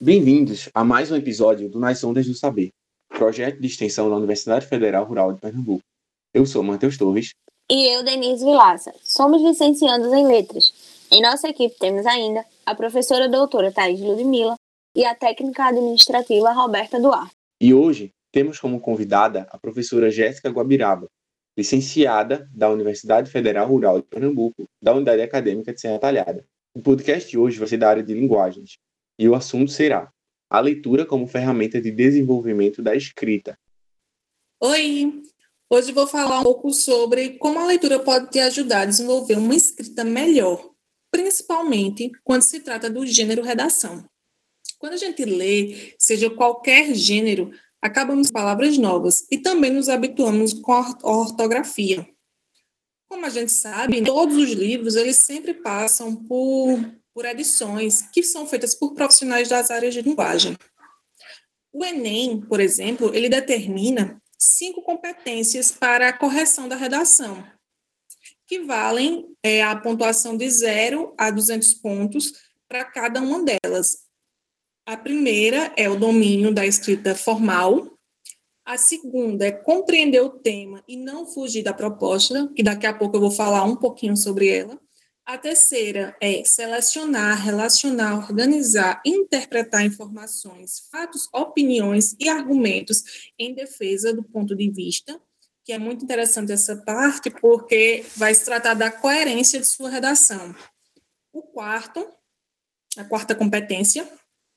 Bem-vindos a mais um episódio do Nas Ondas do Saber, projeto de extensão da Universidade Federal Rural de Pernambuco. Eu sou Matheus Torres. E eu, Denise Vilaça. Somos licenciados em Letras. Em nossa equipe temos ainda a professora doutora Thais Ludmilla e a técnica administrativa Roberta Duarte. E hoje temos como convidada a professora Jéssica Guabiraba, licenciada da Universidade Federal Rural de Pernambuco, da Unidade Acadêmica de Serra Talhada. O podcast de hoje vai ser da área de linguagens, e o assunto será a leitura como ferramenta de desenvolvimento da escrita. Oi! Hoje vou falar um pouco sobre como a leitura pode te ajudar a desenvolver uma escrita melhor, principalmente quando se trata do gênero redação. Quando a gente lê, seja qualquer gênero, acabamos palavras novas e também nos habituamos com a ortografia. Como a gente sabe, todos os livros eles sempre passam por por edições que são feitas por profissionais das áreas de linguagem. O Enem, por exemplo, ele determina cinco competências para a correção da redação, que valem é, a pontuação de 0 a 200 pontos para cada uma delas. A primeira é o domínio da escrita formal, a segunda é compreender o tema e não fugir da proposta, que daqui a pouco eu vou falar um pouquinho sobre ela. A terceira é selecionar, relacionar, organizar, interpretar informações, fatos, opiniões e argumentos em defesa do ponto de vista, que é muito interessante essa parte, porque vai se tratar da coerência de sua redação. O quarto, a quarta competência,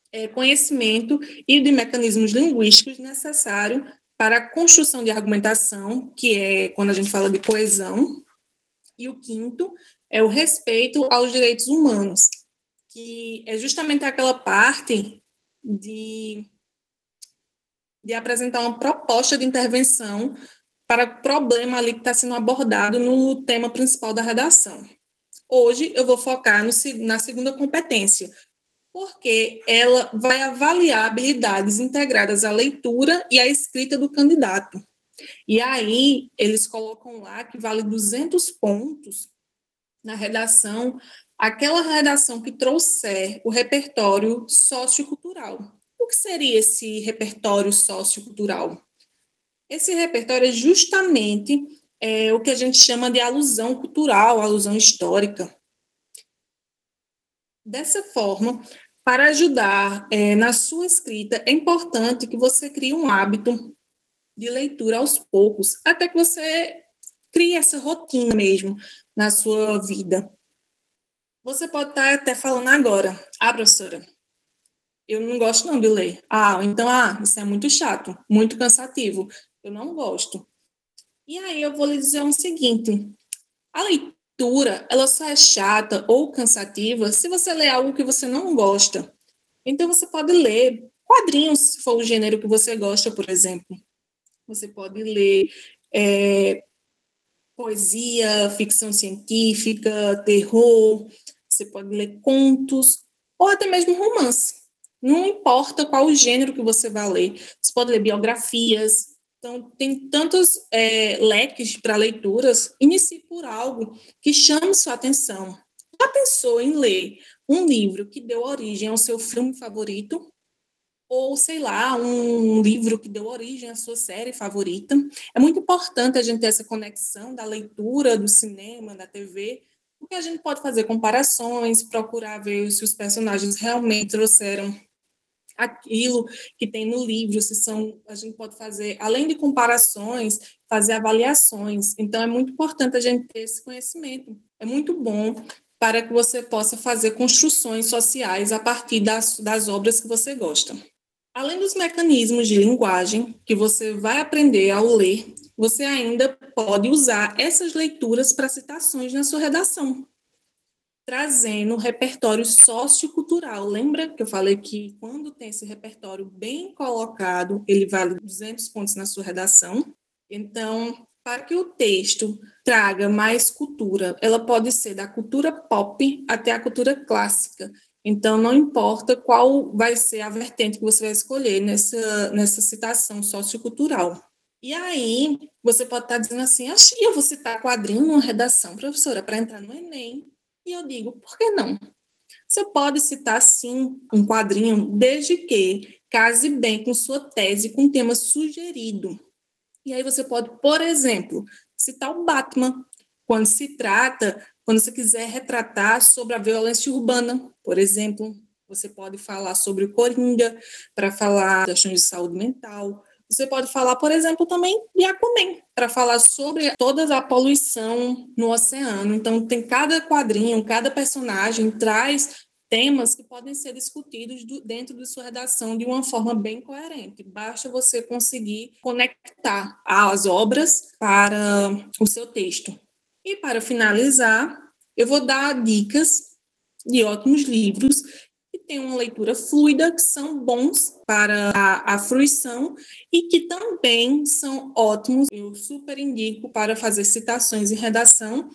é conhecimento e de mecanismos linguísticos necessários para a construção de argumentação, que é quando a gente fala de coesão. E o quinto é o respeito aos direitos humanos, que é justamente aquela parte de, de apresentar uma proposta de intervenção para o problema ali que está sendo abordado no tema principal da redação. Hoje eu vou focar no, na segunda competência, porque ela vai avaliar habilidades integradas à leitura e à escrita do candidato. E aí eles colocam lá que vale 200 pontos na redação, aquela redação que trouxer o repertório sociocultural. O que seria esse repertório sociocultural? Esse repertório é justamente é, o que a gente chama de alusão cultural, alusão histórica. Dessa forma, para ajudar é, na sua escrita, é importante que você crie um hábito de leitura aos poucos, até que você crie essa rotina mesmo na sua vida. Você pode estar até falando agora, ah, professora, eu não gosto não de ler. Ah, então, ah, isso é muito chato, muito cansativo, eu não gosto. E aí eu vou lhe dizer o seguinte, a leitura, ela só é chata ou cansativa se você lê algo que você não gosta. Então, você pode ler quadrinhos, se for o gênero que você gosta, por exemplo. Você pode ler é, poesia, ficção científica, terror, você pode ler contos, ou até mesmo romance. Não importa qual o gênero que você vai ler, você pode ler biografias. Então, tem tantos é, leques para leituras. Inicie por algo que chame sua atenção. Já pensou em ler um livro que deu origem ao seu filme favorito? Ou sei lá, um livro que deu origem à sua série favorita. É muito importante a gente ter essa conexão da leitura, do cinema, da TV, porque a gente pode fazer comparações, procurar ver se os personagens realmente trouxeram aquilo que tem no livro, se são, a gente pode fazer, além de comparações, fazer avaliações. Então é muito importante a gente ter esse conhecimento. É muito bom para que você possa fazer construções sociais a partir das, das obras que você gosta. Além dos mecanismos de linguagem que você vai aprender ao ler, você ainda pode usar essas leituras para citações na sua redação, trazendo repertório sociocultural. Lembra que eu falei que quando tem esse repertório bem colocado, ele vale 200 pontos na sua redação? Então, para que o texto traga mais cultura, ela pode ser da cultura pop até a cultura clássica. Então, não importa qual vai ser a vertente que você vai escolher nessa, nessa citação sociocultural. E aí, você pode estar dizendo assim, que eu vou citar quadrinho numa redação, professora, para entrar no Enem. E eu digo, por que não? Você pode citar, sim, um quadrinho, desde que case bem com sua tese, com o tema sugerido. E aí você pode, por exemplo, citar o Batman, quando se trata, quando você quiser retratar sobre a violência urbana, por exemplo, você pode falar sobre o Coringa, para falar questões de saúde mental. Você pode falar, por exemplo, também de Aquaman, para falar sobre toda a poluição no oceano. Então, tem cada quadrinho, cada personagem traz temas que podem ser discutidos do, dentro de sua redação de uma forma bem coerente. Basta você conseguir conectar as obras para o seu texto. E para finalizar, eu vou dar dicas de ótimos livros que têm uma leitura fluida, que são bons para a, a fruição e que também são ótimos. Eu super indico para fazer citações em redação,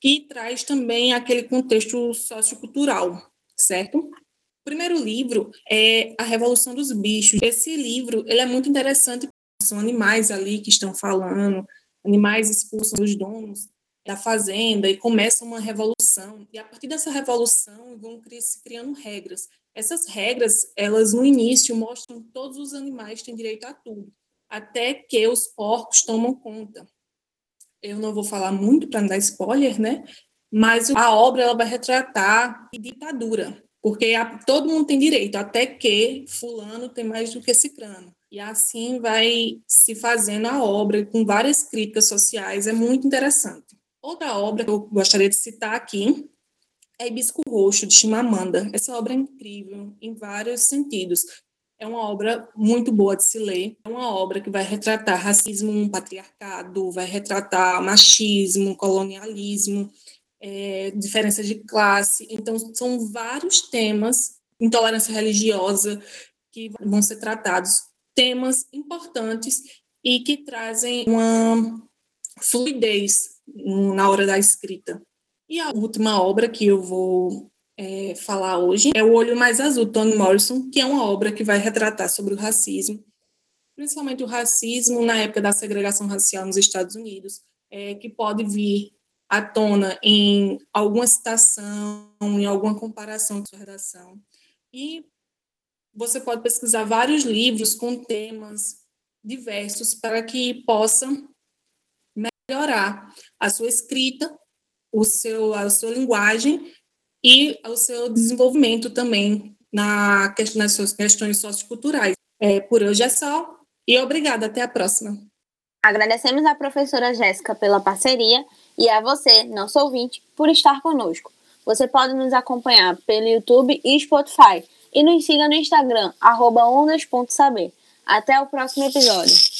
que traz também aquele contexto sociocultural certo? O primeiro livro é A Revolução dos Bichos. Esse livro ele é muito interessante, são animais ali que estão falando, animais expulsos dos donos da fazenda e começa uma revolução. E a partir dessa revolução vão se criando regras. Essas regras, elas no início mostram que todos os animais têm direito a tudo, até que os porcos tomam conta. Eu não vou falar muito para não dar spoiler, né? mas a obra ela vai retratar ditadura, porque a, todo mundo tem direito, até que fulano tem mais do que cicrano. E assim vai se fazendo a obra com várias críticas sociais, é muito interessante. Outra obra que eu gostaria de citar aqui é Hibisco Roxo, de Chimamanda. Essa obra é incrível em vários sentidos. É uma obra muito boa de se ler. É uma obra que vai retratar racismo, patriarcado, vai retratar machismo, colonialismo, é, diferença de classe. Então, são vários temas, intolerância religiosa, que vão ser tratados, temas importantes e que trazem uma fluidez na hora da escrita. E a última obra que eu vou é, falar hoje é O Olho Mais Azul, Toni Morrison, que é uma obra que vai retratar sobre o racismo, principalmente o racismo na época da segregação racial nos Estados Unidos, é, que pode vir à tona em alguma citação, em alguma comparação de sua redação. E você pode pesquisar vários livros com temas diversos para que possa melhorar a sua escrita, o seu, a sua linguagem e o seu desenvolvimento também na, nas suas questões socioculturais. É, por hoje é só e obrigada. Até a próxima. Agradecemos à professora Jéssica pela parceria e a você, nosso ouvinte, por estar conosco. Você pode nos acompanhar pelo YouTube e Spotify e nos siga no Instagram, ondas.saber. Até o próximo episódio.